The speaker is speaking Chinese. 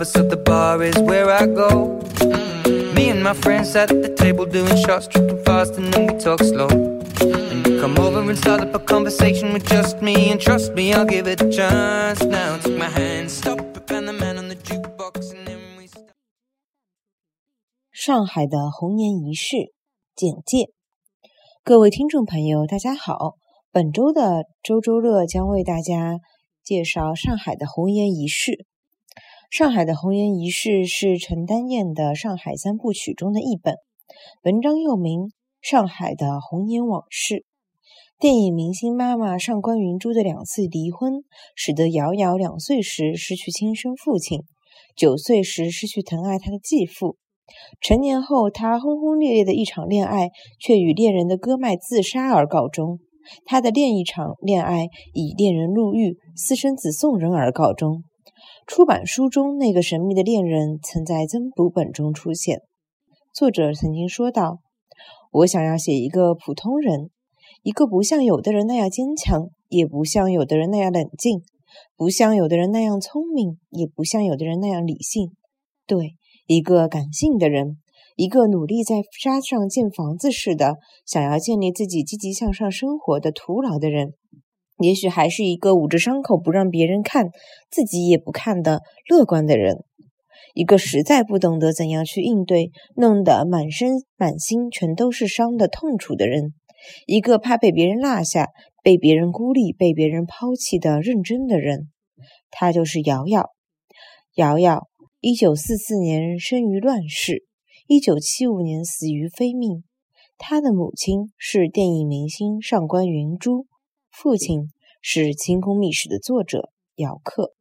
us, so the bar is where I go. Me and my friends at the table doing shots, tripping fast, and then we talk slow. And you come over and start up a conversation with just me, and trust me, I'll give it a chance. Now take my hand, stop it, and the man on the jukebox, and then we start. 上海的红颜一事简介。各位听众朋友，大家好。本周的周周乐将为大家 介绍上海的红颜一事。上海的红颜一事是陈丹燕的《上海三部曲》中的一本，文章又名《上海的红颜往事》。电影明星妈妈上官云珠的两次离婚，使得瑶瑶两岁时失去亲生父亲，九岁时失去疼爱她的继父。成年后，她轰轰烈烈的一场恋爱，却与恋人的割脉自杀而告终。他的另一场恋爱以恋人入狱、私生子送人而告终。出版书中那个神秘的恋人曾在增补本中出现。作者曾经说道：“我想要写一个普通人，一个不像有的人那样坚强，也不像有的人那样冷静，不像有的人那样聪明，也不像有的人那样理性。对，一个感性的人。”一个努力在沙上建房子似的，想要建立自己积极向上生活的徒劳的人，也许还是一个捂着伤口不让别人看，自己也不看的乐观的人，一个实在不懂得怎样去应对，弄得满身满心全都是伤的痛楚的人，一个怕被别人落下、被别人孤立、被别人抛弃的认真的人，他就是瑶瑶。瑶瑶，一九四四年生于乱世。一九七五年死于非命，他的母亲是电影明星上官云珠，父亲是《清空秘史》的作者姚克。